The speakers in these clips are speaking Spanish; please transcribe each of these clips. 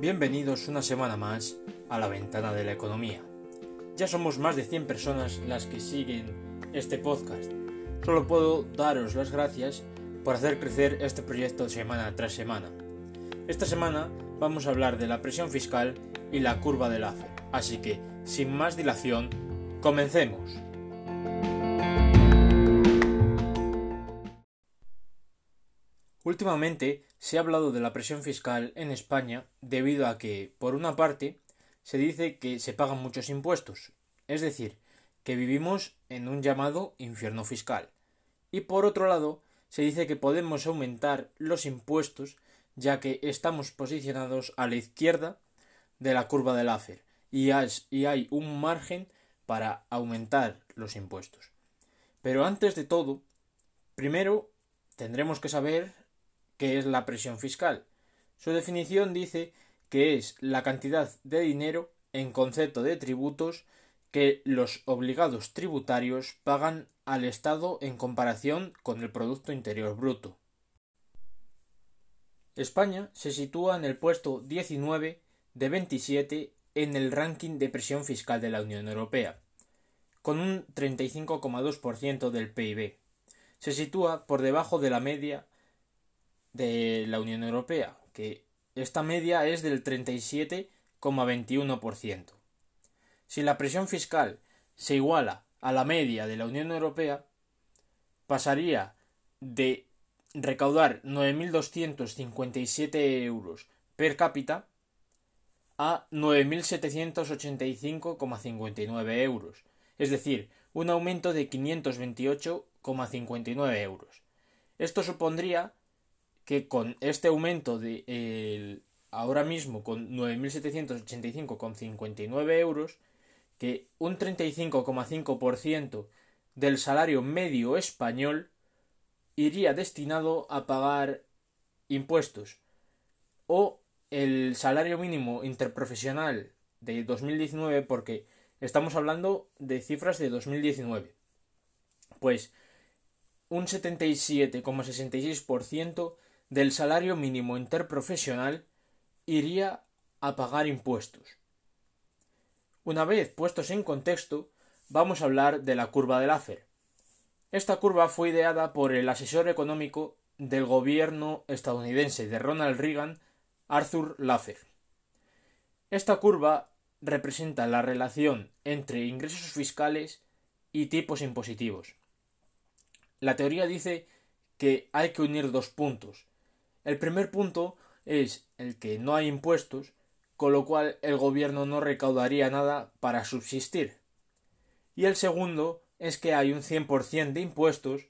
Bienvenidos una semana más a la ventana de la economía. Ya somos más de 100 personas las que siguen este podcast. Solo puedo daros las gracias por hacer crecer este proyecto semana tras semana. Esta semana vamos a hablar de la presión fiscal y la curva del AFE. Así que, sin más dilación, comencemos. Últimamente se ha hablado de la presión fiscal en España debido a que, por una parte, se dice que se pagan muchos impuestos, es decir, que vivimos en un llamado infierno fiscal, y por otro lado, se dice que podemos aumentar los impuestos ya que estamos posicionados a la izquierda de la curva del AFER y hay un margen para aumentar los impuestos. Pero antes de todo, primero tendremos que saber ¿Qué es la presión fiscal? Su definición dice que es la cantidad de dinero en concepto de tributos que los obligados tributarios pagan al Estado en comparación con el Producto Interior Bruto. España se sitúa en el puesto 19 de 27 en el ranking de presión fiscal de la Unión Europea, con un 35,2% del PIB. Se sitúa por debajo de la media de la Unión Europea, que esta media es del 37,21%. Si la presión fiscal se iguala a la media de la Unión Europea, pasaría de recaudar 9.257 euros per cápita a 9.785,59 euros, es decir, un aumento de 528,59 euros. Esto supondría que con este aumento de ahora mismo con 9.785,59 euros, que un 35,5% del salario medio español iría destinado a pagar impuestos o el salario mínimo interprofesional de 2019 porque estamos hablando de cifras de 2019 pues un 77,66% del salario mínimo interprofesional iría a pagar impuestos. Una vez puestos en contexto, vamos a hablar de la curva de Laffer. Esta curva fue ideada por el asesor económico del gobierno estadounidense de Ronald Reagan, Arthur Laffer. Esta curva representa la relación entre ingresos fiscales y tipos impositivos. La teoría dice que hay que unir dos puntos, el primer punto es el que no hay impuestos, con lo cual el gobierno no recaudaría nada para subsistir. Y el segundo es que hay un 100% de impuestos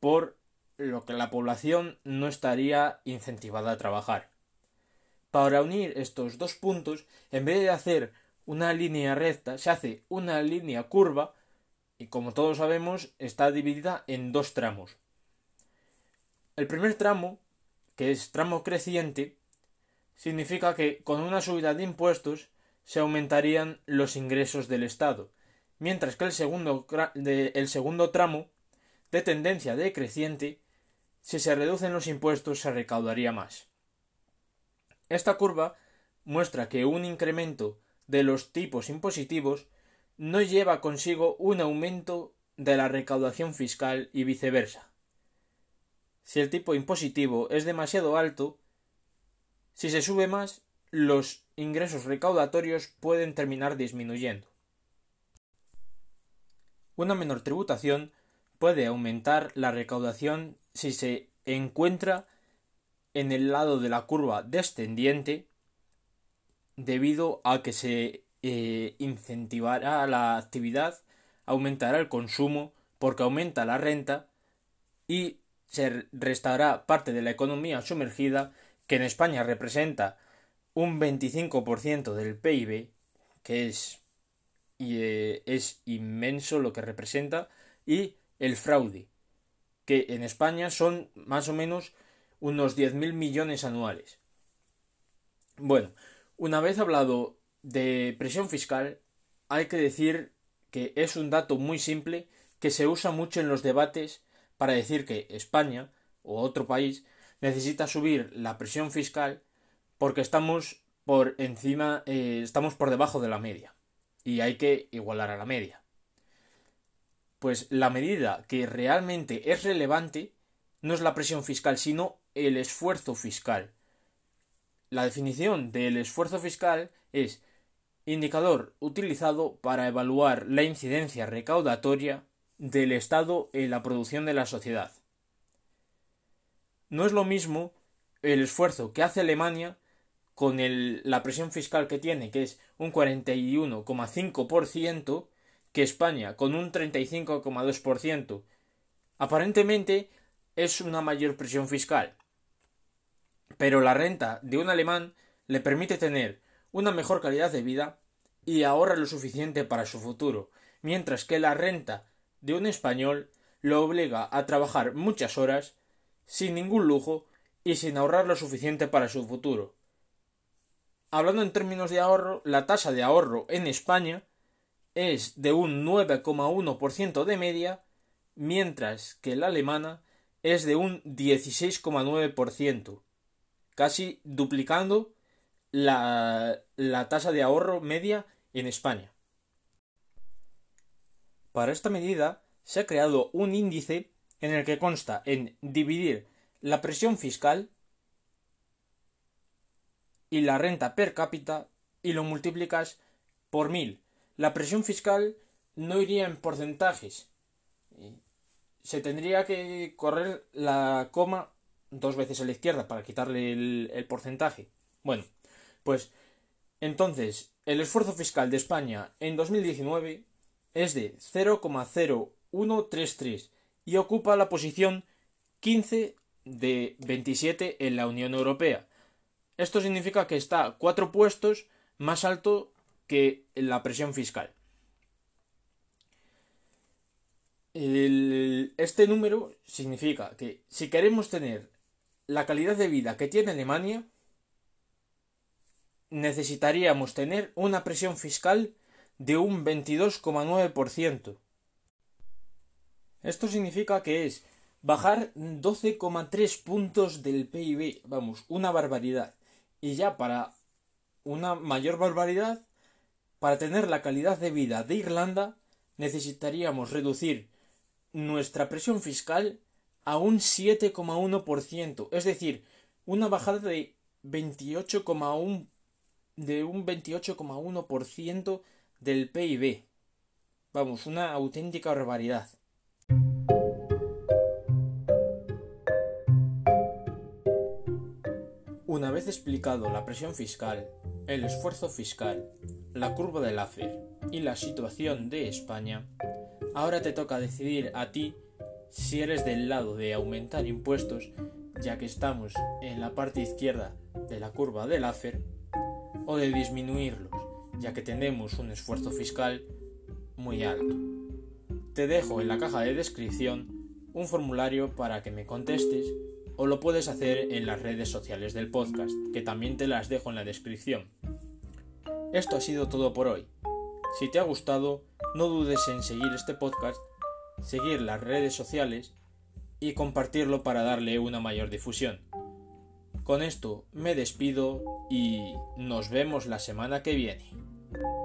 por lo que la población no estaría incentivada a trabajar. Para unir estos dos puntos, en vez de hacer una línea recta, se hace una línea curva y como todos sabemos está dividida en dos tramos. El primer tramo que es tramo creciente, significa que con una subida de impuestos se aumentarían los ingresos del Estado, mientras que el segundo, el segundo tramo, de tendencia decreciente, si se reducen los impuestos se recaudaría más. Esta curva muestra que un incremento de los tipos impositivos no lleva consigo un aumento de la recaudación fiscal y viceversa si el tipo impositivo es demasiado alto, si se sube más, los ingresos recaudatorios pueden terminar disminuyendo. Una menor tributación puede aumentar la recaudación si se encuentra en el lado de la curva descendiente debido a que se eh, incentivará la actividad, aumentará el consumo porque aumenta la renta y se restará parte de la economía sumergida, que en España representa un 25% del PIB, que es, y, eh, es inmenso lo que representa, y el fraude, que en España son más o menos unos 10.000 millones anuales. Bueno, una vez hablado de presión fiscal, hay que decir que es un dato muy simple que se usa mucho en los debates para decir que España o otro país necesita subir la presión fiscal porque estamos por encima, eh, estamos por debajo de la media y hay que igualar a la media. Pues la medida que realmente es relevante no es la presión fiscal, sino el esfuerzo fiscal. La definición del esfuerzo fiscal es indicador utilizado para evaluar la incidencia recaudatoria del Estado en la producción de la sociedad. No es lo mismo el esfuerzo que hace Alemania con la presión fiscal que tiene, que es un 41,5%, que España con un 35,2%. Aparentemente es una mayor presión fiscal. Pero la renta de un alemán le permite tener una mejor calidad de vida y ahorra lo suficiente para su futuro, mientras que la renta de un español lo obliga a trabajar muchas horas, sin ningún lujo y sin ahorrar lo suficiente para su futuro. Hablando en términos de ahorro, la tasa de ahorro en España es de un 9,1% de media, mientras que la alemana es de un 16,9%, casi duplicando la, la tasa de ahorro media en España. Para esta medida se ha creado un índice en el que consta en dividir la presión fiscal y la renta per cápita y lo multiplicas por mil. La presión fiscal no iría en porcentajes. Se tendría que correr la coma dos veces a la izquierda para quitarle el, porcentaje. Bueno, pues entonces el esfuerzo fiscal de España en 2019 es de 0,0133 y ocupa la posición 15 de 27 en la Unión Europea. Esto significa que está cuatro puestos más alto que la presión fiscal. este número significa que si queremos tener la calidad de vida que tiene Alemania, necesitaríamos tener una presión fiscal de un 22,9%. Esto significa que es bajar 12,3 puntos del PIB. Vamos, una barbaridad. Y ya para una mayor barbaridad, para tener la calidad de vida de Irlanda, necesitaríamos reducir nuestra presión fiscal a un 7,1%. Es decir, una bajada de 28,1 de un 28,1% del PIB. Vamos, una auténtica barbaridad. Una vez explicado la presión fiscal, el esfuerzo fiscal, la curva de Laffer y la situación de España, ahora te toca decidir a ti si eres del lado de aumentar impuestos, ya que estamos en la parte izquierda de la curva de Laffer, o de disminuirlos, ya que tenemos un esfuerzo fiscal muy alto. Te dejo en la caja de descripción un formulario para que me contestes o lo puedes hacer en las redes sociales del podcast, que también te las dejo en la descripción. Esto ha sido todo por hoy. Si te ha gustado, no dudes en seguir este podcast, seguir las redes sociales y compartirlo para darle una mayor difusión. Con esto me despido y nos vemos la semana que viene. Thank you